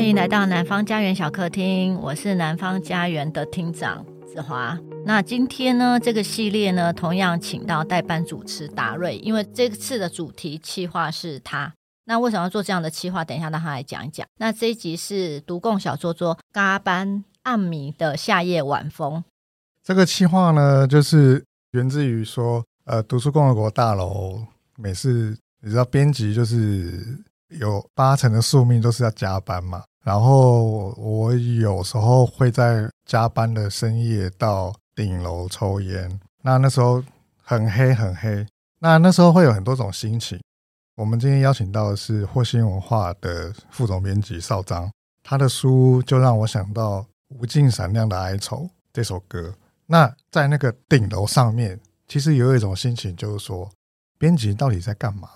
欢迎来到南方家园小客厅，我是南方家园的厅长子华。那今天呢，这个系列呢，同样请到代班主持达瑞，因为这次的主题企划是他。那为什么要做这样的企划？等一下让他来讲一讲。那这一集是读共小作作加班暗迷的夏夜晚风。这个企划呢，就是源自于说，呃，读书共和国大楼每次你知道编辑就是有八成的宿命都是要加班嘛。然后我有时候会在加班的深夜到顶楼抽烟。那那时候很黑很黑，那那时候会有很多种心情。我们今天邀请到的是惑星文化的副总编辑邵章，他的书就让我想到《无尽闪亮的哀愁》这首歌。那在那个顶楼上面，其实有一种心情，就是说，编辑到底在干嘛？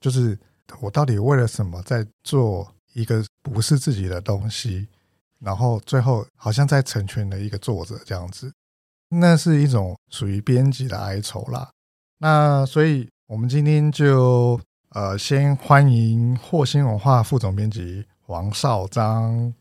就是我到底为了什么在做？一个不是自己的东西，然后最后好像在成全了一个作者这样子，那是一种属于编辑的哀愁啦。那所以我们今天就呃先欢迎霍星文化副总编辑王少章，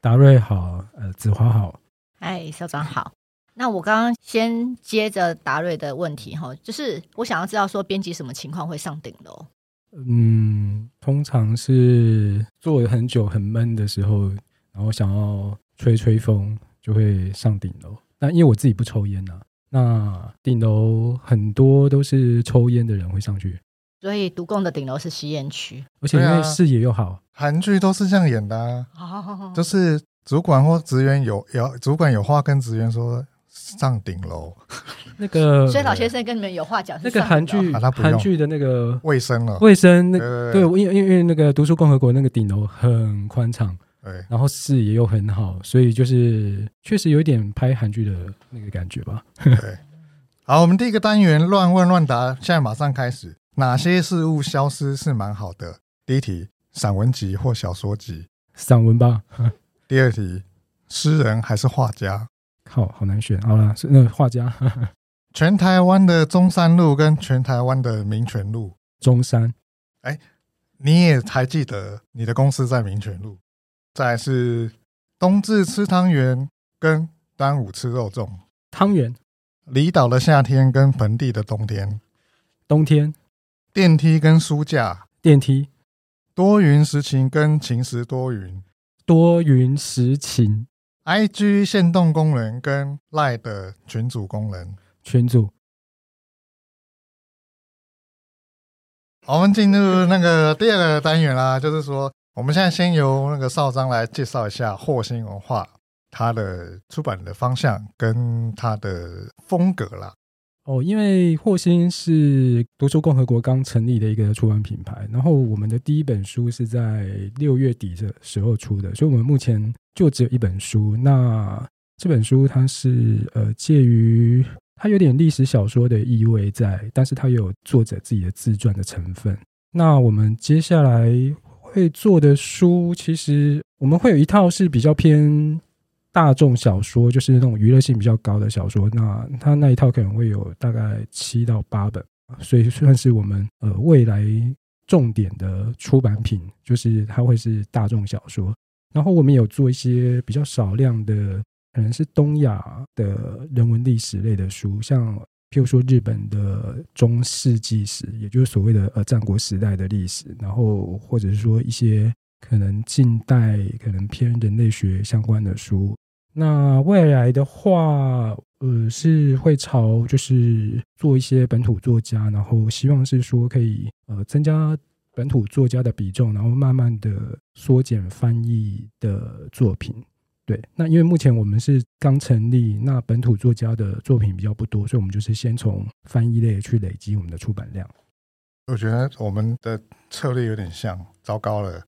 达瑞好，呃子华好，哎少章好。那我刚刚先接着达瑞的问题哈，就是我想要知道说编辑什么情况会上顶楼？嗯，通常是坐了很久很闷的时候，然后想要吹吹风，就会上顶楼。那因为我自己不抽烟呐、啊，那顶楼很多都是抽烟的人会上去，所以独共的顶楼是吸烟区，而且因为视野又好，韩剧都是这样演的、啊，就是主管或职员有有主管有话跟职员说。上顶楼，那个，所以老先生跟你们有话讲。那个韩剧，韩剧的那个卫生了，卫生那对，因为因为那个读书共和国那个顶楼很宽敞，对，然后视野又很好，所以就是确实有一点拍韩剧的那个感觉吧。对，好，我们第一个单元乱问乱答，现在马上开始。哪些事物消失是蛮好的？第一题，散文集或小说集，散文吧。第二题，诗人还是画家？好好难选，好了，是那个画家。全台湾的中山路跟全台湾的民权路，中山。哎，你也还记得你的公司在民权路？再来是冬至吃汤圆跟端午吃肉粽。汤圆。离岛的夏天跟盆地的冬天。冬天。电梯跟书架。电梯。多云时晴跟晴时多云。多云时晴。IG 限动功能跟 LINE 的群组功能，群组。好，我们进入那个第二个单元啦，就是说，我们现在先由那个少章来介绍一下霍星文化，它的出版的方向跟它的风格啦。哦，因为霍星是读书共和国刚成立的一个出版品牌，然后我们的第一本书是在六月底的时候出的，所以我们目前就只有一本书。那这本书它是呃介于它有点历史小说的意味在，但是它有作者自己的自传的成分。那我们接下来会做的书，其实我们会有一套是比较偏。大众小说就是那种娱乐性比较高的小说，那它那一套可能会有大概七到八本，所以算是我们呃未来重点的出版品，就是它会是大众小说。然后我们有做一些比较少量的，可能是东亚的人文历史类的书，像譬如说日本的中世纪史，也就是所谓的呃战国时代的历史，然后或者是说一些。可能近代可能偏人类学相关的书，那未来的话，呃，是会朝就是做一些本土作家，然后希望是说可以呃增加本土作家的比重，然后慢慢的缩减翻译的作品。对，那因为目前我们是刚成立，那本土作家的作品比较不多，所以我们就是先从翻译类去累积我们的出版量。我觉得我们的策略有点像，糟糕了。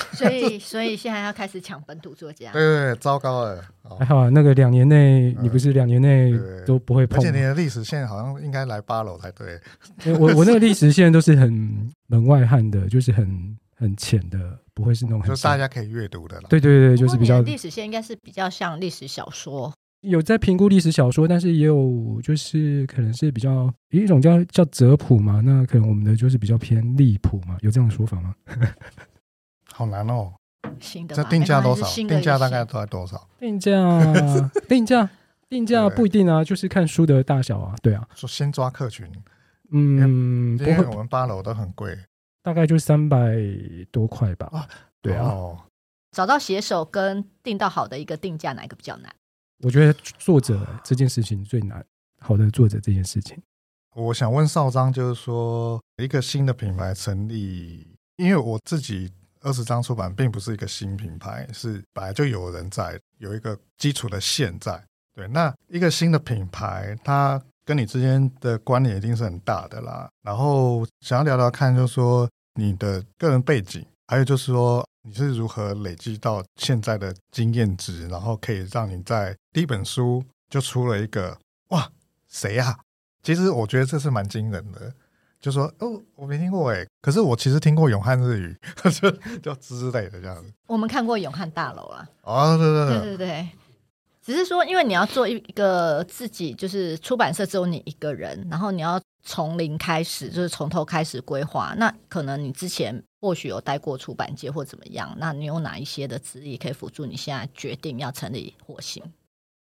所以，所以现在要开始抢本土作家。对对对，糟糕了。还好啊，那个两年内，你不是两年内都不会碰。而且你的历史线好像应该来八楼才对。我我那个历史线都是很门外汉的，就是很很浅的，不会是那种很。就大家可以阅读的了。对对对，就是比较。历史线应该是比较像历史小说。有在评估历史小说，但是也有就是可能是比较有一种叫叫哲普嘛，那可能我们的就是比较偏利普嘛，有这样的说法吗？好难哦！新的。这定价多少？定价大概都在多少？定价 定价定价不一定啊，就是看书的大小啊。对啊，说先抓客群，嗯，因为我们八楼都很贵，大概就三百多块吧。啊，对啊。哦找到写手跟定到好的一个定价，哪一个比较难？我觉得作者这件事情最难。好的作者这件事情，我想问少章，就是说一个新的品牌成立，因为我自己二十张出版并不是一个新品牌，是本来就有人在有一个基础的线在。对，那一个新的品牌，它跟你之间的关联一定是很大的啦。然后想要聊聊看，就是说你的个人背景，还有就是说。你是如何累积到现在的经验值，然后可以让你在第一本书就出了一个哇，谁呀、其实我觉得这是蛮惊人的，就说哦，我没听过哎，可是我其实听过永汉日语，就就之类的这样子。我们看过永汉大楼啊，哦，对对对对对对。只是说，因为你要做一个自己，就是出版社只有你一个人，然后你要从零开始，就是从头开始规划。那可能你之前或许有待过出版界或怎么样，那你有哪一些的资历可以辅助你现在决定要成立火星？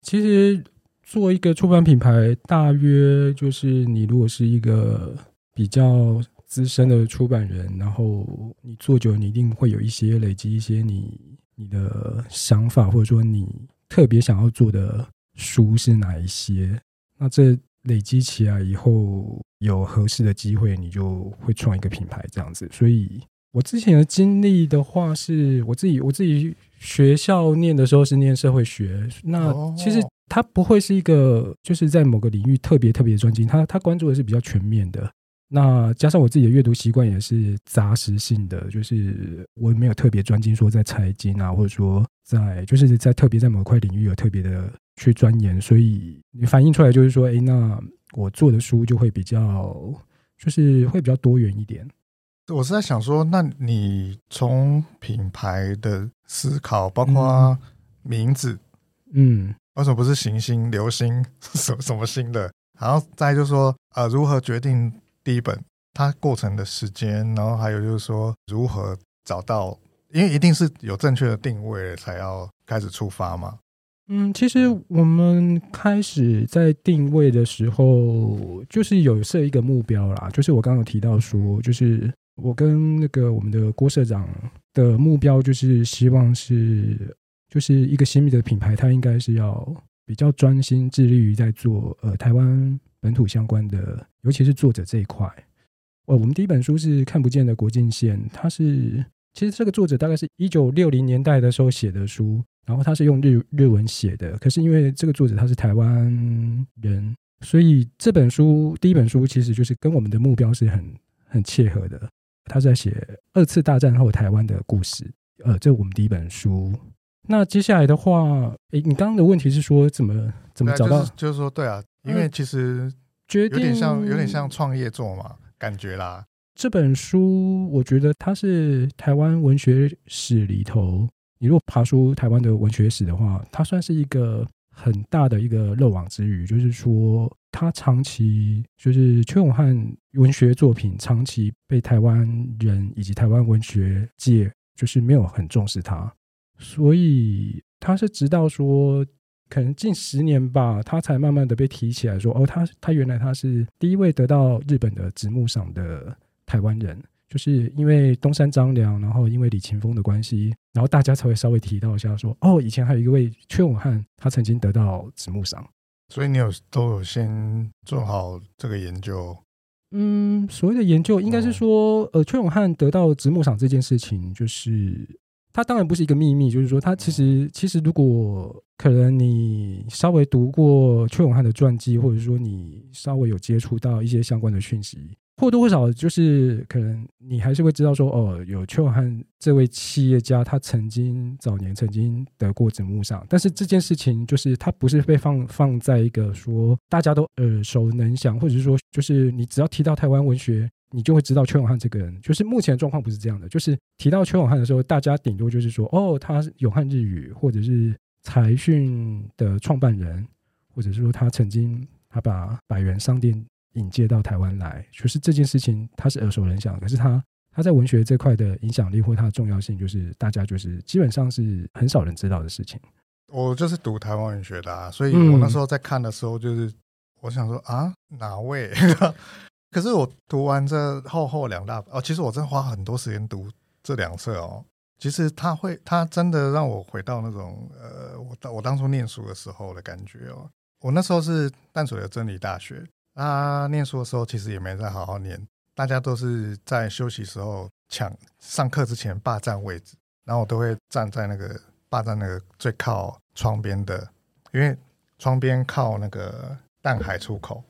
其实做一个出版品牌，大约就是你如果是一个比较资深的出版人，然后你做久了，你一定会有一些累积一些你你的想法，或者说你。特别想要做的书是哪一些？那这累积起来以后，有合适的机会，你就会创一个品牌这样子。所以我之前的经历的话，是我自己我自己学校念的时候是念社会学，那其实他不会是一个就是在某个领域特别特别专精，他他关注的是比较全面的。那加上我自己的阅读习惯也是杂食性的，就是我没有特别专精说在财经啊，或者说在就是在特别在某块领域有特别的去钻研，所以你反映出来就是说，哎，那我做的书就会比较就是会比较多元一点。我是在想说，那你从品牌的思考，包括名字，嗯，为什么不是行星、流星 什么什么星的？然后再就是说，呃，如何决定？第一本，它过程的时间，然后还有就是说如何找到，因为一定是有正确的定位才要开始出发嘛。嗯，其实我们开始在定位的时候，就是有设一个目标啦，就是我刚刚有提到说，就是我跟那个我们的郭社长的目标，就是希望是，就是一个新米的品牌，它应该是要比较专心致力于在做呃台湾。本土相关的，尤其是作者这一块。呃，我们第一本书是《看不见的国境线》，它是其实这个作者大概是一九六零年代的时候写的书，然后他是用日日文写的。可是因为这个作者他是台湾人，所以这本书第一本书其实就是跟我们的目标是很很切合的。他是在写二次大战后台湾的故事。呃，这是我们第一本书。那接下来的话，诶，你刚刚的问题是说怎么怎么找到？就是、就是说，对啊。因为其实有点像有点像创业做嘛，感觉啦。这本书我觉得它是台湾文学史里头，你如果爬出台湾的文学史的话，它算是一个很大的一个漏网之鱼。就是说，它长期就是邱永汉文学作品长期被台湾人以及台湾文学界就是没有很重视它，所以他是直到说。可能近十年吧，他才慢慢的被提起来说，哦，他他原来他是第一位得到日本的直木赏的台湾人，就是因为东山张良，然后因为李琴峰的关系，然后大家才会稍微提到一下说，哦，以前还有一位邱永汉，他曾经得到直木赏，所以你有都有先做好这个研究。嗯，所谓的研究应该是说，呃，邱永汉得到直木赏这件事情，就是。他当然不是一个秘密，就是说，它其实其实，如果可能，你稍微读过邱永汉的传记，或者说你稍微有接触到一些相关的讯息，或多或少，就是可能你还是会知道说，哦，有邱永汉这位企业家，他曾经早年曾经得过直木上，但是这件事情就是他不是被放放在一个说大家都耳熟能详，或者是说，就是你只要提到台湾文学。你就会知道邱永汉这个人，就是目前的状况不是这样的。就是提到邱永汉的时候，大家顶多就是说，哦，他是永汉日语，或者是财讯的创办人，或者是说他曾经他把百元商店引介到台湾来，就是这件事情他是耳熟能详。可是他他在文学这块的影响力或他的重要性，就是大家就是基本上是很少人知道的事情。我就是读台湾文学的啊，所以我那时候在看的时候，就是我想说啊，哪位？可是我读完这厚厚两大哦，其实我真花很多时间读这两册哦。其实他会，他真的让我回到那种呃，我当我当初念书的时候的感觉哦。我那时候是淡水的真理大学，啊，念书的时候其实也没在好好念，大家都是在休息时候抢上课之前霸占位置，然后我都会站在那个霸占那个最靠窗边的，因为窗边靠那个淡海出口，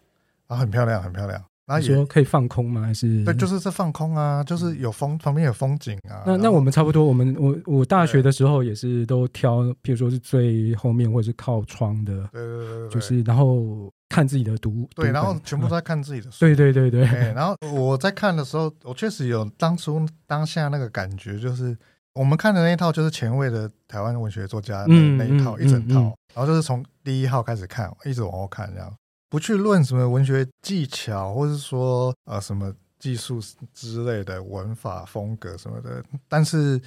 然后很漂亮，很漂亮。那你说可以放空吗？还是对，就是在放空啊，就是有风，旁边有风景啊。那那我们差不多，我们我我大学的时候也是都挑，譬如说是最后面或者是靠窗的，对对对，就是然后看自己的读，对，然后全部都在看自己的书，对对对对。然后我在看的时候，我确实有当初当下那个感觉，就是我们看的那一套就是前卫的台湾文学作家的那一套一整套，然后就是从第一号开始看，一直往后看这样。不去论什么文学技巧，或是说呃什么技术之类的文法风格什么的，但是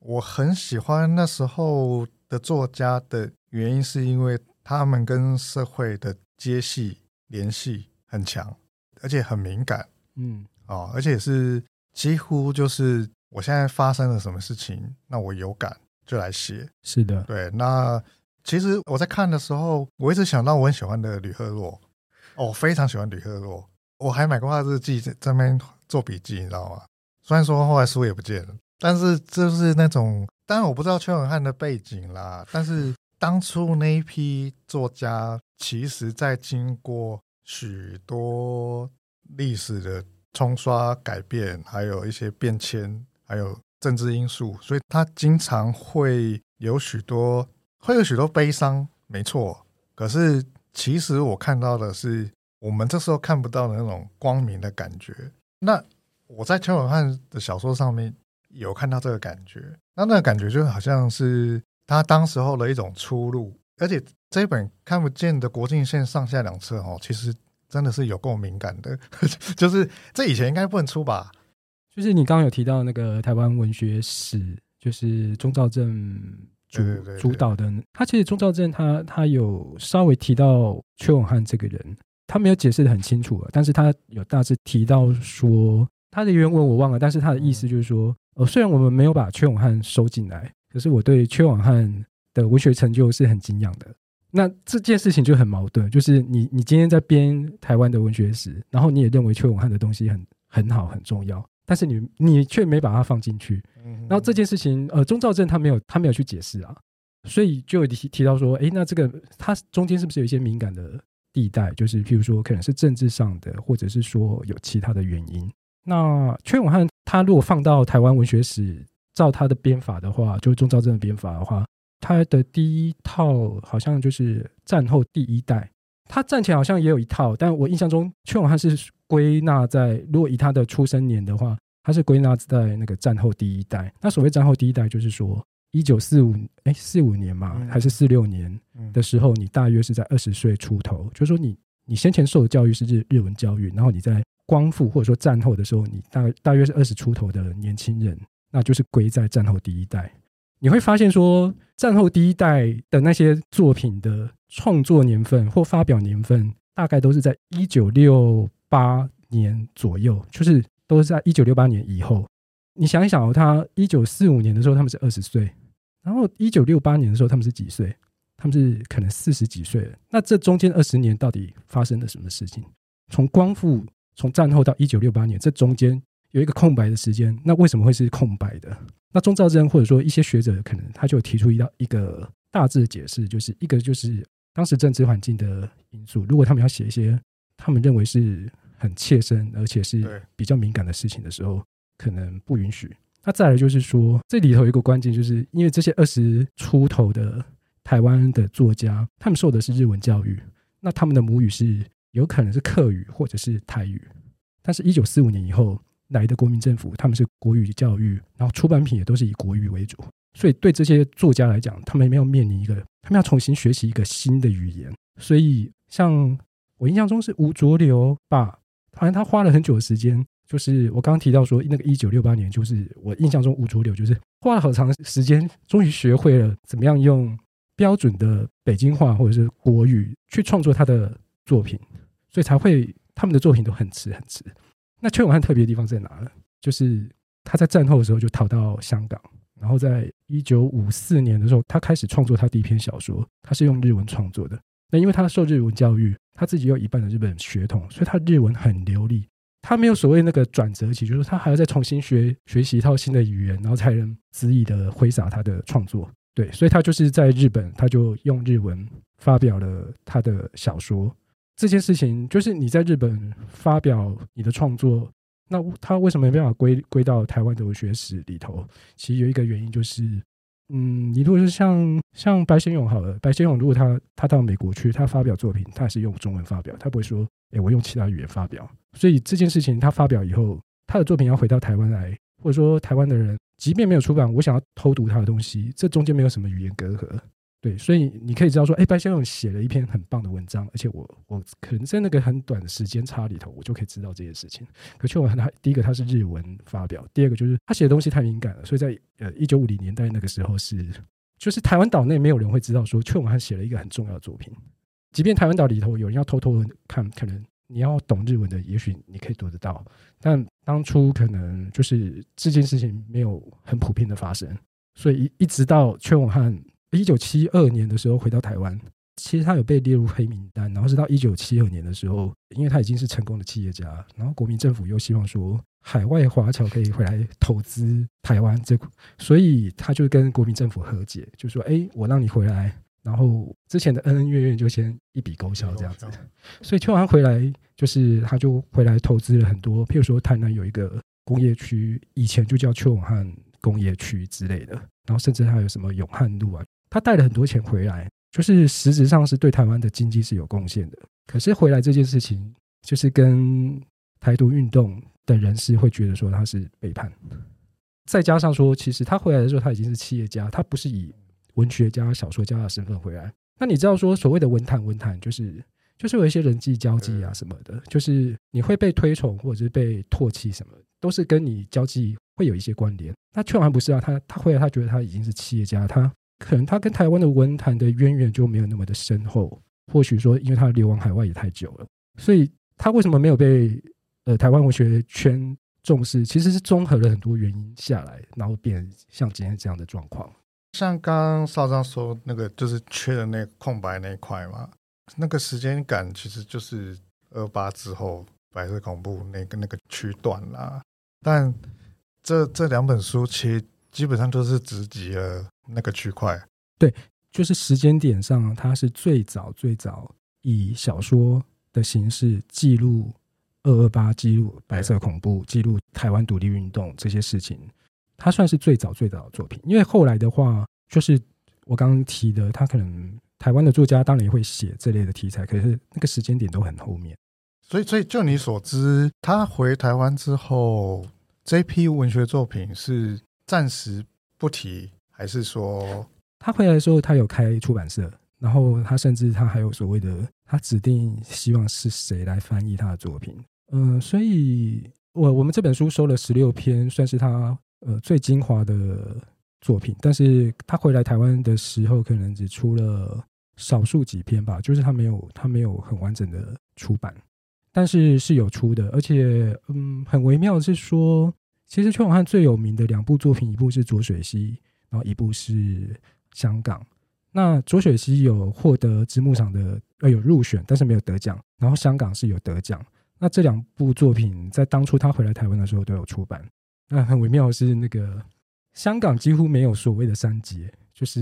我很喜欢那时候的作家的原因，是因为他们跟社会的接系联系很强，而且很敏感，嗯哦，而且是几乎就是我现在发生了什么事情，那我有感就来写，是的，对。那其实我在看的时候，我一直想到我很喜欢的吕赫若。我、非常喜欢吕赫若，我还买过他日记，在那边做笔记，你知道吗？虽然说后来书也不见了，但是就是那种，当然我不知道邱永汉的背景啦，但是当初那一批作家，其实在经过许多历史的冲刷、改变，还有一些变迁，还有政治因素，所以他经常会有许多，会有许多悲伤，没错，可是。其实我看到的是我们这时候看不到的那种光明的感觉。那我在邱永汉的小说上面有看到这个感觉，那那个感觉就好像是他当时候的一种出路。而且这本看不见的国境线上下两侧哦，其实真的是有够敏感的，就是这以前应该不能出吧？就是你刚刚有提到那个台湾文学史，就是钟肇政。主主导的，他其实钟肇政他他有稍微提到糗永汉这个人，他没有解释的很清楚，但是他有大致提到说他的原文我忘了，但是他的意思就是说，呃，虽然我们没有把糗永汉收进来，可是我对糗永汉的文学成就是很敬仰的。那这件事情就很矛盾，就是你你今天在编台湾的文学史，然后你也认为糗永汉的东西很很好很重要。但是你你却没把它放进去，然后这件事情，呃，钟肇政他没有他没有去解释啊，所以就提提到说，诶，那这个它中间是不是有一些敏感的地带？就是譬如说，可能是政治上的，或者是说有其他的原因。那崔永汉他如果放到台湾文学史，照他的编法的话，就是钟肇政的编法的话，他的第一套好像就是战后第一代。他战前好像也有一套，但我印象中邱永汉是归纳在，如果以他的出生年的话，他是归纳在那个战后第一代。那所谓战后第一代，就是说一九四五哎四五年嘛，还是四六年的时候，你大约是在二十岁出头，就是说你你先前受的教育是日日文教育，然后你在光复或者说战后的时候，你大大约是二十出头的年轻人，那就是归在战后第一代。你会发现说，战后第一代的那些作品的创作年份或发表年份，大概都是在一九六八年左右，就是都是在一九六八年以后。你想一想哦，他一九四五年的时候他们是二十岁，然后一九六八年的时候他们是几岁？他们是可能四十几岁了。那这中间二十年到底发生了什么事情？从光复，从战后到一九六八年，这中间有一个空白的时间，那为什么会是空白的？那钟肇政或者说一些学者可能他就提出一道一个大致的解释，就是一个就是当时政治环境的因素。如果他们要写一些他们认为是很切身而且是比较敏感的事情的时候，可能不允许。那再来就是说，这里头有一个关键，就是因为这些二十出头的台湾的作家，他们受的是日文教育，那他们的母语是有可能是客语或者是台语。但是，一九四五年以后。来的国民政府，他们是国语教育，然后出版品也都是以国语为主，所以对这些作家来讲，他们没有面临一个，他们要重新学习一个新的语言。所以，像我印象中是吴浊流吧，好像他花了很久的时间就是我刚刚提到说，那个一九六八年，就是我印象中吴浊流就是花了好长时间，终于学会了怎么样用标准的北京话或者是国语去创作他的作品，所以才会他们的作品都很迟很迟。那崔永汉特别的地方在哪呢？就是他在战后的时候就逃到香港，然后在一九五四年的时候，他开始创作他第一篇小说，他是用日文创作的。那因为他受日文教育，他自己有一半的日本血统，所以他日文很流利。他没有所谓那个转折期，就是他还要再重新学学习一套新的语言，然后才能恣意的挥洒他的创作。对，所以他就是在日本，他就用日文发表了他的小说。这件事情就是你在日本发表你的创作，那他为什么没办法归归到台湾的文学史里头？其实有一个原因就是。嗯，你如果是像像白先勇好了，白先勇如果他他到美国去，他发表作品，他还是用中文发表，他不会说，哎，我用其他语言发表。所以这件事情他发表以后，他的作品要回到台湾来，或者说台湾的人，即便没有出版，我想要偷读他的东西，这中间没有什么语言隔阂。对，所以你可以知道说，哎，白先勇写了一篇很棒的文章，而且我我可能在那个很短的时间差里头，我就可以知道这件事情。可糶永汉他第一个他是日文发表，第二个就是他写的东西太敏感了，所以在呃一九五零年代那个时候是，就是台湾岛内没有人会知道说糶永汉写了一个很重要的作品，即便台湾岛里头有人要偷偷看，可能你要懂日文的，也许你可以读得到，但当初可能就是这件事情没有很普遍的发生，所以一一直到糶永汉。一九七二年的时候回到台湾，其实他有被列入黑名单，然后是到一九七二年的时候，因为他已经是成功的企业家，然后国民政府又希望说海外华侨可以回来投资台湾，这所以他就跟国民政府和解，就说：“哎，我让你回来，然后之前的恩恩怨怨就先一笔勾销这样子。”所以邱永汉回来，就是他就回来投资了很多，譬如说台南有一个工业区，以前就叫邱永汉工业区之类的，然后甚至还有什么永汉路啊。他带了很多钱回来，就是实质上是对台湾的经济是有贡献的。可是回来这件事情，就是跟台独运动的人士会觉得说他是背叛。再加上说，其实他回来的时候他已经是企业家，他不是以文学家、小说家的身份回来。那你知道说，所谓的文坛，文坛就是就是有一些人际交际啊什么的，就是你会被推崇或者是被唾弃什么，都是跟你交际会有一些关联。那糶永汉不是啊，他他回来，他觉得他已经是企业家，他。可能他跟台湾的文坛的渊源就没有那么的深厚，或许说，因为他流亡海外也太久了，所以他为什么没有被呃台湾文学圈重视？其实是综合了很多原因下来，然后变像今天这样的状况。像刚刚少章说那个，就是缺的那空白那一块嘛，那个时间感其实就是二八之后白色恐怖那个那个区段啦。但这这两本书其实基本上都是直击了。那个区块，对，就是时间点上，它是最早最早以小说的形式记录二二八，记录白色恐怖，记录台湾独立运动这些事情，它算是最早最早的作品。因为后来的话，就是我刚刚提的，他可能台湾的作家当然也会写这类的题材，可是那个时间点都很后面。所以，所以就你所知，他回台湾之后，这批文学作品是暂时不提。还是说他回来的时候，他有开出版社，然后他甚至他还有所谓的，他指定希望是谁来翻译他的作品。嗯、所以我我们这本书收了十六篇，算是他呃最精华的作品。但是他回来台湾的时候，可能只出了少数几篇吧，就是他没有他没有很完整的出版，但是是有出的。而且嗯，很微妙是说，其实邱永汉最有名的两部作品，一部是浊水溪。然后一部是香港，那浊水溪有获得直木赏的，呃，有入选，但是没有得奖。然后香港是有得奖。那这两部作品在当初他回来台湾的时候都有出版。那很微妙的是，那个香港几乎没有所谓的删节，就是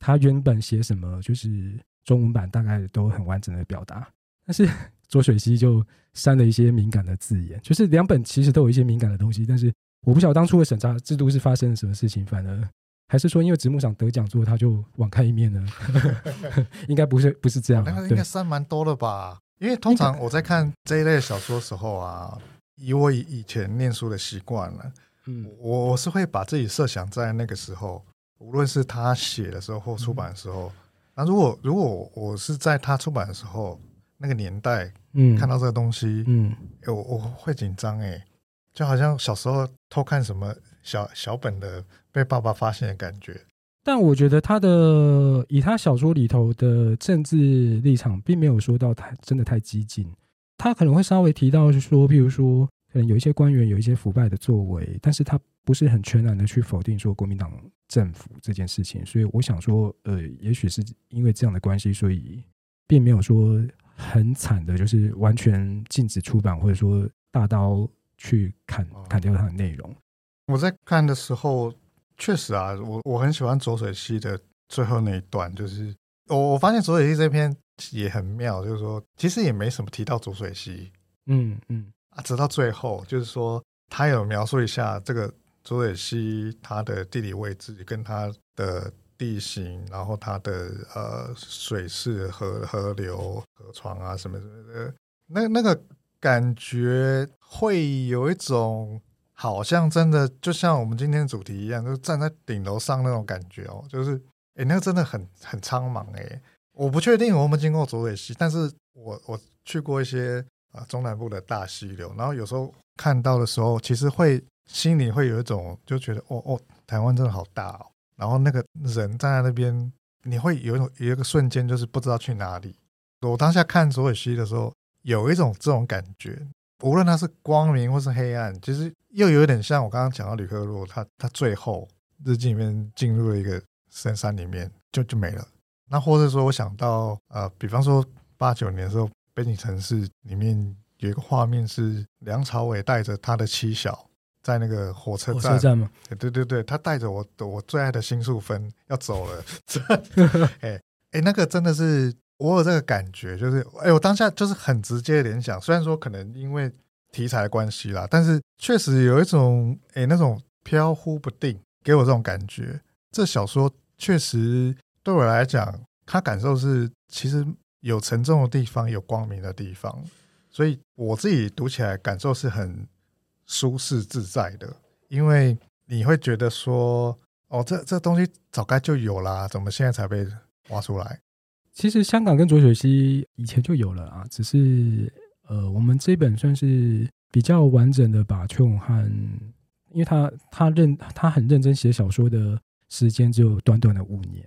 他原本写什么，就是中文版大概都很完整的表达。但是浊水溪就删了一些敏感的字眼，就是两本其实都有一些敏感的东西，但是我不晓得当初的审查制度是发生了什么事情，反而。还是说，因为直木赏得奖之后，他就网开一面呢？应该不是，不是这样。那个应该删蛮多了吧？因为通常我在看这一类小说的时候啊，以我以以前念书的习惯了，嗯，我我是会把自己设想在那个时候，无论是他写的时候或出版的时候。那如果如果我是在他出版的时候那个年代，嗯，看到这个东西，嗯，我我会紧张哎。就好像小时候偷看什么小小本的被爸爸发现的感觉。但我觉得他的以他小说里头的政治立场，并没有说到太真的太激进。他可能会稍微提到，是说，譬如说，可能有一些官员有一些腐败的作为，但是他不是很全然的去否定说国民党政府这件事情。所以我想说，呃，也许是因为这样的关系，所以并没有说很惨的，就是完全禁止出版，或者说大刀去砍砍掉它的内容。我在看的时候。确实啊，我我很喜欢左水溪的最后那一段，就是我我发现浊水溪这篇也很妙，就是说其实也没什么提到左水溪，嗯嗯啊，直到最后就是说他有描述一下这个左水溪它的地理位置跟它的地形，然后它的呃水势、河河流、河床啊什么什么的，那那个感觉会有一种。好像真的就像我们今天主题一样，就站在顶楼上那种感觉哦，就是哎、那个真的很很苍茫哎。我不确定我们经过浊水溪，但是我我去过一些啊中南部的大溪流，然后有时候看到的时候，其实会心里会有一种就觉得哦哦，台湾真的好大哦。然后那个人站在那边，你会有一种有一个瞬间就是不知道去哪里。我当下看浊水溪的时候，有一种这种感觉。无论它是光明或是黑暗，其实又有点像我刚刚讲到吕克洛，他他最后日记里面进入了一个深山里面，就就没了。那或者说，我想到呃，比方说八九年的时候，悲情城市里面有一个画面是梁朝伟带着他的妻小在那个火车站，火车站吗？对对对，他带着我我最爱的新宿分要走了，哎哎，那个真的是。我有这个感觉，就是哎，我当下就是很直接的联想，虽然说可能因为题材的关系啦，但是确实有一种哎那种飘忽不定，给我这种感觉。这小说确实对我来讲，他感受是其实有沉重的地方，有光明的地方，所以我自己读起来感受是很舒适自在的，因为你会觉得说，哦，这这东西早该就有啦，怎么现在才被挖出来？其实香港跟浊水溪以前就有了啊，只是呃，我们这本算是比较完整的把邱永汉，因为他他认他很认真写小说的时间只有短短的五年，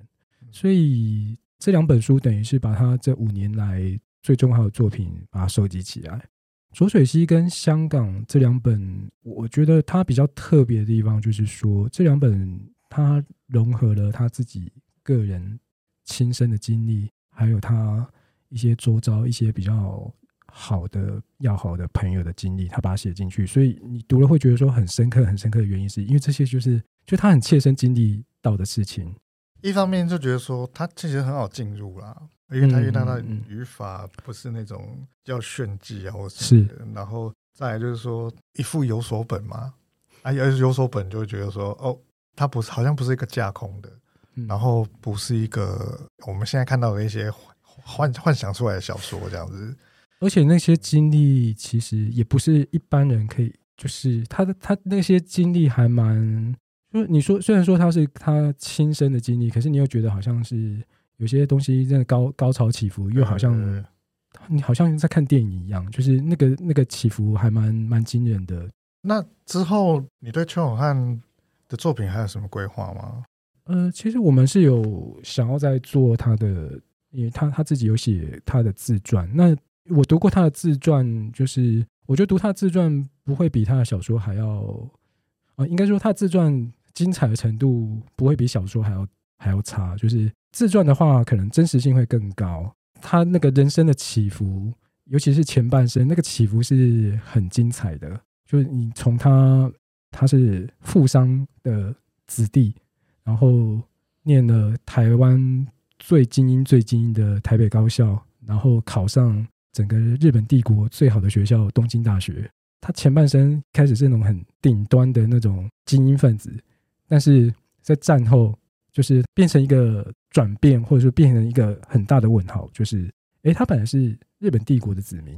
所以这两本书等于是把他这五年来最重要的作品把它收集起来。左水溪跟香港这两本，我觉得它比较特别的地方就是说，这两本它融合了他自己个人亲身的经历。还有他一些周遭一些比较好的要好的朋友的经历，他把它写进去，所以你读了会觉得说很深刻，很深刻的原因是因为这些就是就他很切身经历到的事情。一方面就觉得说他其实很好进入啦，因为他遇到的语法不是那种要炫技啊，或是，然后再来就是说一副有所本嘛，啊，有有所本就会觉得说哦，他不是好像不是一个架空的。然后不是一个我们现在看到的一些幻幻想出来的小说这样子，而且那些经历其实也不是一般人可以，就是他的他那些经历还蛮，就是你说虽然说他是他亲身的经历，可是你又觉得好像是有些东西真的高高潮起伏，又好像你好像在看电影一样，就是那个那个起伏还蛮蛮惊人的。那之后你对邱永汉的作品还有什么规划吗？呃，其实我们是有想要在做他的，因为他他自己有写他的自传。那我读过他的自传，就是我觉得读他的自传不会比他的小说还要，呃，应该说他的自传精彩的程度不会比小说还要还要差。就是自传的话，可能真实性会更高。他那个人生的起伏，尤其是前半生那个起伏是很精彩的。就是你从他他是富商的子弟。然后念了台湾最精英、最精英的台北高校，然后考上整个日本帝国最好的学校东京大学。他前半生开始是那种很顶端的那种精英分子，但是在战后就是变成一个转变，或者说变成一个很大的问号，就是诶，他本来是日本帝国的子民，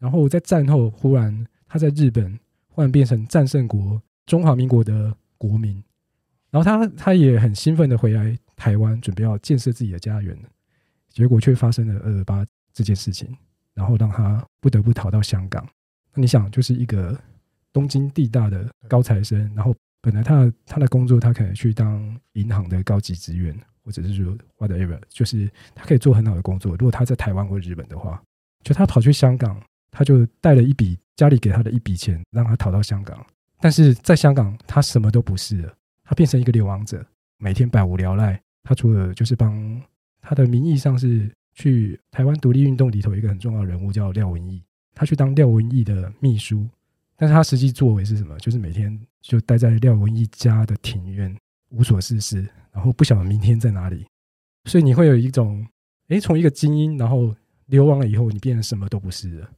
然后在战后忽然他在日本忽然变成战胜国中华民国的国民。然后他他也很兴奋的回来台湾，准备要建设自己的家园，结果却发生了二二八这件事情，然后让他不得不逃到香港。那你想，就是一个东京地大的高材生，然后本来他他的工作，他可能去当银行的高级职员，或者是说 whatever，就是他可以做很好的工作。如果他在台湾或日本的话，就他跑去香港，他就带了一笔家里给他的一笔钱，让他逃到香港。但是在香港，他什么都不是了，他变成一个流亡者，每天百无聊赖。他除了就是帮他的名义上是去台湾独立运动里头一个很重要的人物叫廖文毅，他去当廖文毅的秘书，但是他实际作为是什么？就是每天就待在廖文一家的庭院，无所事事，然后不晓得明天在哪里。所以你会有一种，诶，从一个精英，然后流亡了以后，你变成什么都不是了。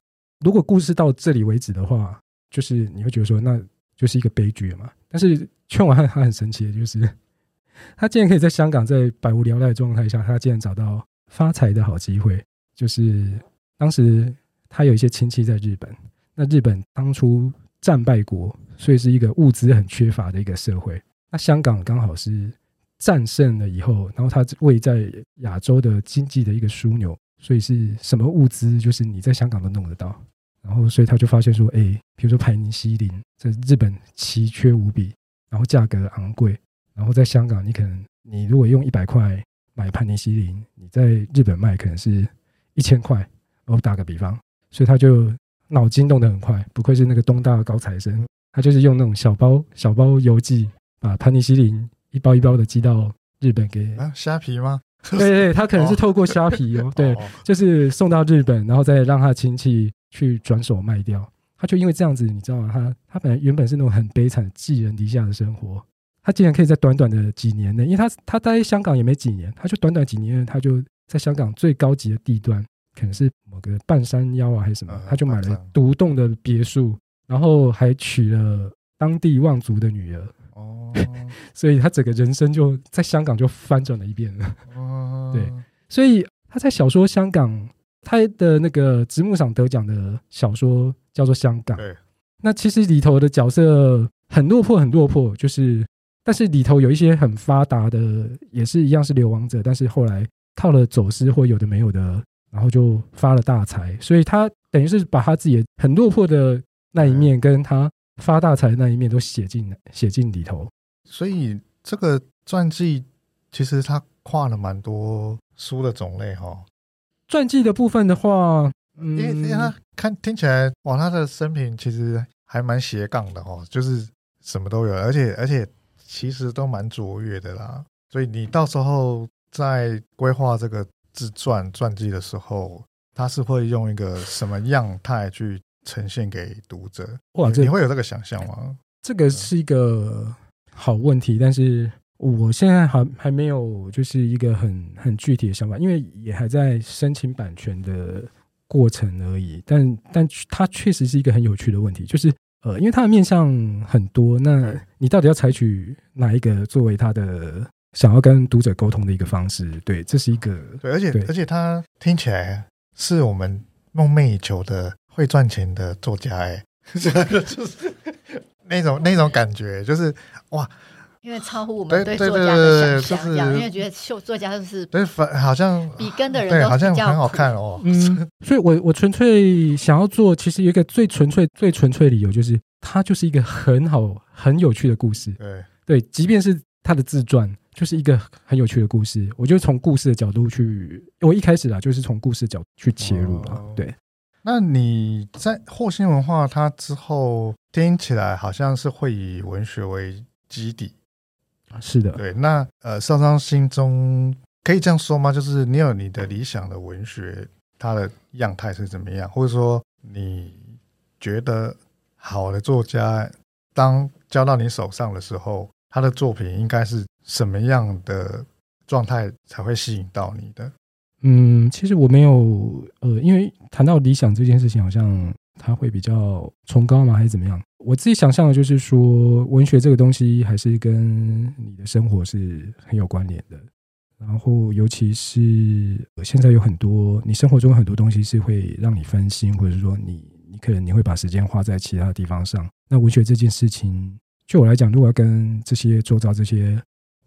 如果故事到这里为止的话，就是你会觉得说那。就是一个悲剧嘛，但是劝完汉他很神奇的就是，他竟然可以在香港在百无聊赖的状态下，他竟然找到发财的好机会。就是当时他有一些亲戚在日本，那日本当初战败国，所以是一个物资很缺乏的一个社会。那香港刚好是战胜了以后，然后它位在亚洲的经济的一个枢纽，所以是什么物资，就是你在香港都弄得到。然后，所以他就发现说，哎，比如说盘尼西林在日本奇缺无比，然后价格昂贵，然后在香港，你可能你如果用一百块买盘尼西林，你在日本卖可能是一千块。我打个比方，所以他就脑筋动得很快，不愧是那个东大的高材生，他就是用那种小包小包邮寄，把盘尼西林一包一包的寄到日本给啊虾皮吗？对对，他可能是透过虾皮哦，对，就是送到日本，然后再让他亲戚。去转手卖掉，他就因为这样子，你知道吗？他他本来原本是那种很悲惨、寄人篱下的生活，他竟然可以在短短的几年内，因为他他待香港也没几年，他就短短几年，他就在香港最高级的地段，可能是某个半山腰啊还是什么，他就买了独栋的别墅，然后还娶了当地望族的女儿。哦，所以他整个人生就在香港就翻转了一遍了。哦，对，所以他在小说《香港》。他的那个直木赏得奖的小说叫做《香港》，那其实里头的角色很落魄，很落魄，就是，但是里头有一些很发达的，也是一样是流亡者，但是后来靠了走私或有的没有的，然后就发了大财，所以他等于是把他自己很落魄的那一面，跟他发大财的那一面都写进写进里头。所以这个传记其实他跨了蛮多书的种类哈。传记的部分的话，嗯，因为因为他看听起来，哇，他的生平其实还蛮斜杠的哦，就是什么都有，而且而且其实都蛮卓越的啦。所以你到时候在规划这个自传传记的时候，他是会用一个什么样态去呈现给读者？哇，你会有这个想象吗？这个是一个好问题，但是。我现在还还没有就是一个很很具体的想法，因为也还在申请版权的过程而已。但但它确实是一个很有趣的问题，就是呃，因为它的面向很多，那你到底要采取哪一个作为它的想要跟读者沟通的一个方式？对，这是一个对，而且而且他听起来是我们梦寐以求的会赚钱的作家，哎，就 是那种那种感觉，就是哇。因为超乎我们对作家的想象，因为觉得秀作家就是对，反好像比跟的人都好像很好看哦。嗯，所以我我纯粹想要做，其实有一个最纯粹、最纯粹的理由，就是它就是一个很好、很有趣的故事。对对，即便是他的自传，就是一个很有趣的故事。我就从故事的角度去，我一开始啊，就是从故事角度去切入了。对，那你在霍星文化，它之后听起来好像是会以文学为基底。是的，对，那呃，上上心中可以这样说吗？就是你有你的理想的文学，它的样态是怎么样？或者说，你觉得好的作家，当交到你手上的时候，他的作品应该是什么样的状态才会吸引到你的？嗯，其实我没有，呃，因为谈到理想这件事情，好像它会比较崇高吗？还是怎么样？我自己想象的就是说，文学这个东西还是跟你的生活是很有关联的。然后，尤其是现在有很多你生活中很多东西是会让你分心，或者说你你可能你会把时间花在其他地方上。那文学这件事情，就我来讲，如果要跟这些周遭这些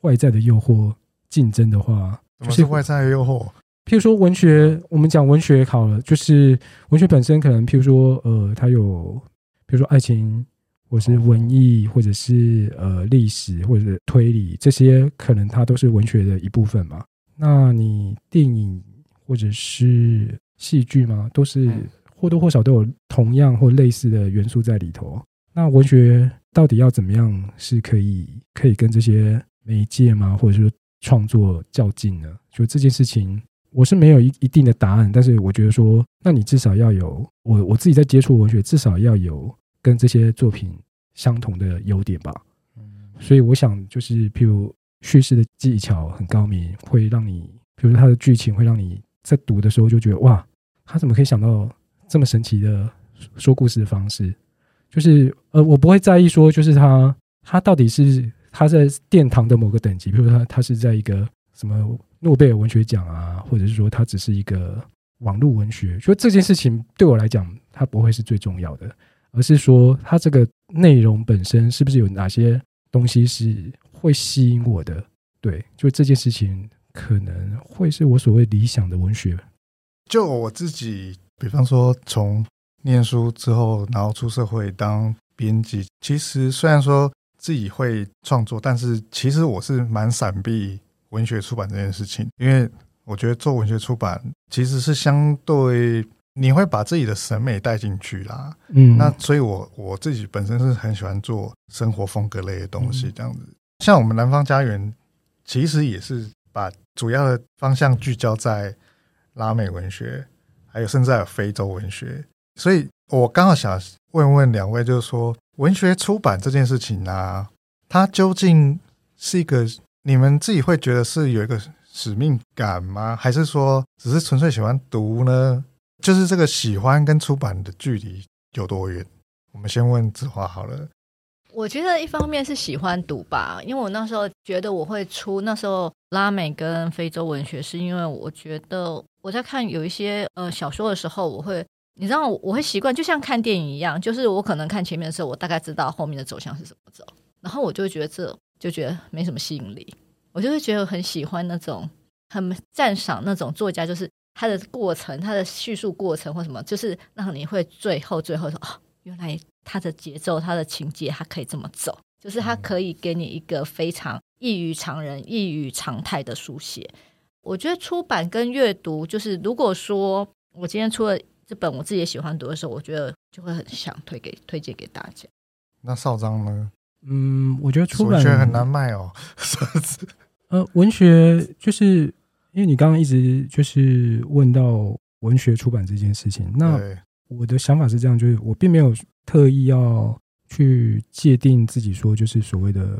外在的诱惑竞争的话，就是外在的诱惑？譬如说文学，我们讲文学好了，就是文学本身可能，譬如说，呃，它有。比如说爱情或是文艺，或者是呃历史，或者是推理，这些可能它都是文学的一部分嘛。那你电影或者是戏剧嘛，都是或多或少都有同样或类似的元素在里头。那文学到底要怎么样是可以可以跟这些媒介吗，或者说创作较劲呢？就这件事情，我是没有一一定的答案，但是我觉得说，那你至少要有我我自己在接触文学，至少要有。跟这些作品相同的优点吧，所以我想就是，譬如叙事的技巧很高明，会让你，比如说它的剧情会让你在读的时候就觉得哇，他怎么可以想到这么神奇的说故事的方式？就是呃，我不会在意说，就是他他到底是他在殿堂的某个等级，比如说他他是在一个什么诺贝尔文学奖啊，或者是说他只是一个网络文学，所以这件事情对我来讲，它不会是最重要的。而是说，它这个内容本身是不是有哪些东西是会吸引我的？对，就这件事情可能会是我所谓理想的文学。就我自己，比方说从念书之后，然后出社会当编辑，其实虽然说自己会创作，但是其实我是蛮闪避文学出版这件事情，因为我觉得做文学出版其实是相对。你会把自己的审美带进去啦，嗯，那所以我我自己本身是很喜欢做生活风格类的东西，这样子。像我们南方家园，其实也是把主要的方向聚焦在拉美文学，还有甚至还有非洲文学。所以我刚好想问问两位，就是说文学出版这件事情啊，它究竟是一个你们自己会觉得是有一个使命感吗？还是说只是纯粹喜欢读呢？就是这个喜欢跟出版的距离有多远？我们先问子华好了。我觉得一方面是喜欢读吧，因为我那时候觉得我会出那时候拉美跟非洲文学，是因为我觉得我在看有一些呃小说的时候，我会你知道我会习惯，就像看电影一样，就是我可能看前面的时候，我大概知道后面的走向是怎么走，然后我就会觉得这就觉得没什么吸引力，我就会觉得很喜欢那种很赞赏那种作家，就是。他的过程，他的叙述过程或什么，就是让你会最后最后说哦，原来他的节奏、他的情节，他可以这么走，就是他可以给你一个非常异于常人、异于常态的书写。我觉得出版跟阅读，就是如果说我今天出了这本我自己也喜欢读的时候，我觉得就会很想推给推荐给大家。那少章呢？嗯，我觉得出版文学很难卖哦。呃，文学就是。因为你刚刚一直就是问到文学出版这件事情，那我的想法是这样，就是我并没有特意要去界定自己说就是所谓的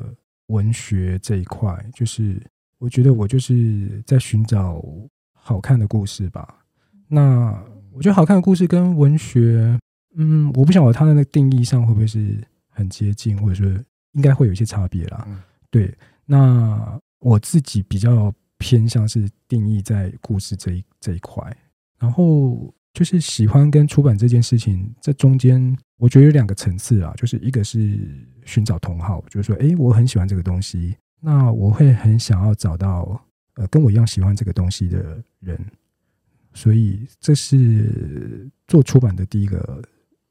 文学这一块，就是我觉得我就是在寻找好看的故事吧。那我觉得好看的故事跟文学，嗯，我不晓得它的那个定义上会不会是很接近，或者说应该会有一些差别啦。对，那我自己比较。偏向是定义在故事这一这一块，然后就是喜欢跟出版这件事情，这中间我觉得有两个层次啊，就是一个是寻找同好，就是说，哎，我很喜欢这个东西，那我会很想要找到呃跟我一样喜欢这个东西的人，所以这是做出版的第一个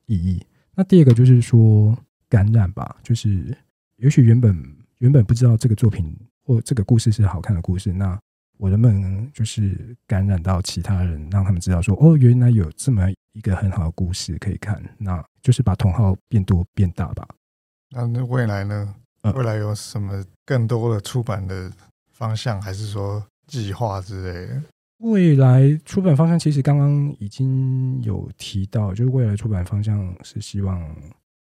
意义。那第二个就是说感染吧，就是也许原本原本不知道这个作品。或这个故事是好看的故事，那我能不能就是感染到其他人，让他们知道说，哦，原来有这么一个很好的故事可以看，那就是把同好变多变大吧。那那未来呢？未来有什么更多的出版的方向，还是说计划之类的？未来出版方向其实刚刚已经有提到，就是未来出版方向是希望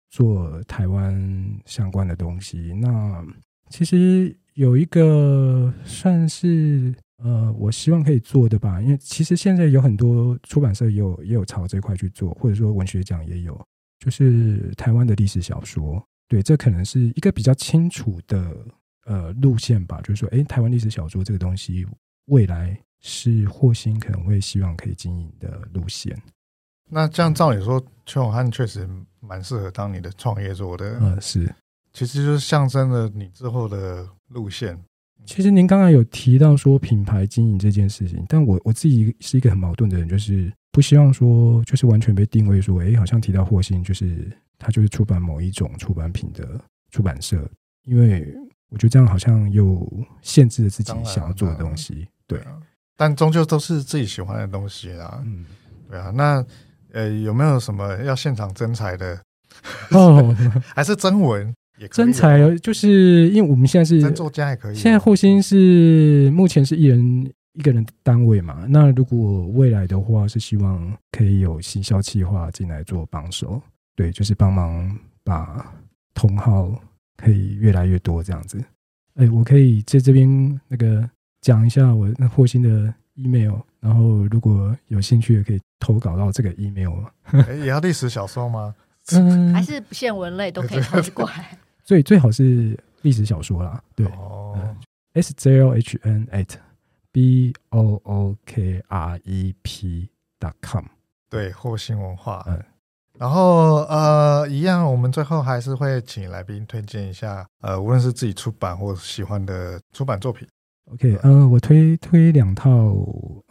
做台湾相关的东西。那其实。有一个算是呃，我希望可以做的吧，因为其实现在有很多出版社也有也有朝这块去做，或者说文学奖也有，就是台湾的历史小说，对，这可能是一个比较清楚的呃路线吧，就是说，诶，台湾历史小说这个东西未来是霍星可能会希望可以经营的路线。那这样照理说，邱永汉确实蛮适合当你的创业做的，嗯，是。其实就是象征了你之后的路线。其实您刚刚有提到说品牌经营这件事情，但我我自己是一个很矛盾的人，就是不希望说就是完全被定位说，哎，好像提到霍星就是他就是出版某一种出版品的出版社，因为我觉得这样好像又限制了自己想要做的东西。对，但终究都是自己喜欢的东西啦。嗯，对啊。那呃，有没有什么要现场征才的？哦，还是征文也可以？征才就是因为我们现在是作家也可以。现在惑星是目前是一人一个人单位嘛？那如果未来的话，是希望可以有行销企划进来做帮手，对，就是帮忙把同号可以越来越多这样子。哎，我可以在这边那个讲一下我那惑星的 email，然后如果有兴趣也可以投稿到这个 email。也要历史小说吗？嗯，还是不限文类都可以投过来。最最好是历史小说啦，对、oh. 嗯、，s z l h n at b o o k r e p dot com，对，惑星文化，嗯，然后呃，一样，我们最后还是会请来宾推荐一下，呃，无论是自己出版或喜欢的出版作品。OK，呃，我推推两套，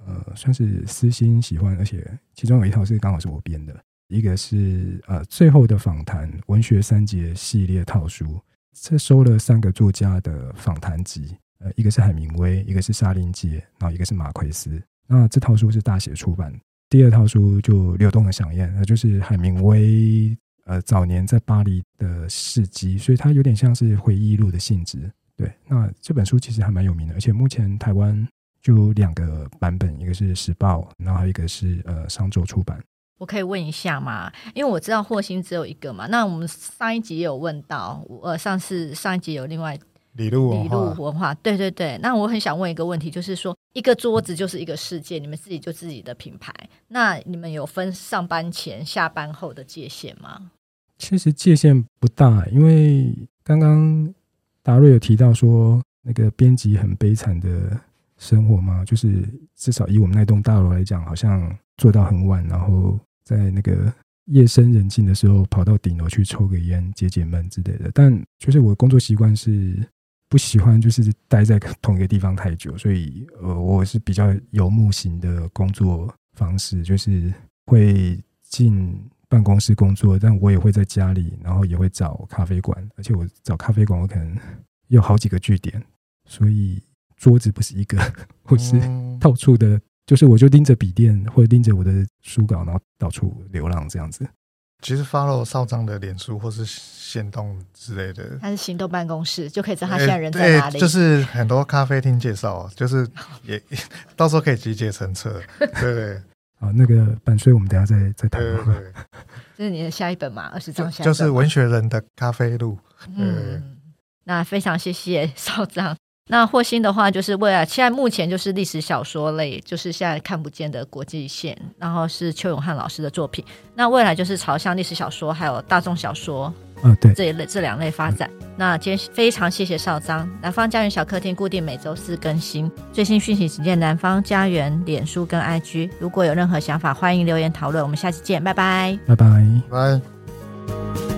呃，算是私心喜欢，而且其中有一套是刚好是我编的。一个是呃最后的访谈文学三杰系列套书，这收了三个作家的访谈集，呃，一个是海明威，一个是沙林杰，然后一个是马奎斯。那这套书是大写出版。第二套书就流动的饗宴，那就是海明威呃早年在巴黎的事迹，所以它有点像是回忆录的性质。对，那这本书其实还蛮有名的，而且目前台湾就两个版本，一个是时报，然后还有一个是呃商周出版。我可以问一下吗？因为我知道惑星只有一个嘛。那我们上一集也有问到，呃，上次上一集有另外李路李路文化，对对对。那我很想问一个问题，就是说一个桌子就是一个世界，你们自己就自己的品牌，那你们有分上班前、下班后的界限吗？其实界限不大，因为刚刚达瑞有提到说那个编辑很悲惨的生活吗，就是至少以我们那栋大楼来讲，好像。做到很晚，然后在那个夜深人静的时候跑到顶楼去抽个烟解解闷之类的。但就是我的工作习惯是不喜欢就是待在同一个地方太久，所以呃我是比较游牧型的工作方式，就是会进办公室工作，但我也会在家里，然后也会找咖啡馆，而且我找咖啡馆我可能有好几个据点，所以桌子不是一个，或是到处的。就是我就拎着笔电或者拎着我的书稿，然后到处流浪这样子。其实 follow 少章的脸书或是行动之类的，他是行动办公室，就可以知道他现在人在哪里。欸、就是很多咖啡厅介绍，就是也 到时候可以集结成册。对。啊，那个版税我们等下再再谈。对，对，对 这是你的下一本嘛？二十章下就是文学人的咖啡路。嗯，那非常谢谢少章。那霍星的话，就是未来现在目前就是历史小说类，就是现在看不见的国际线，然后是邱永汉老师的作品。那未来就是朝向历史小说还有大众小说，嗯，对，这一类这两类发展。嗯、那今天非常谢谢少章，南方家园小客厅固定每周四更新，最新讯息请见南方家园脸书跟 IG。如果有任何想法，欢迎留言讨论。我们下期见，拜拜，拜拜，拜。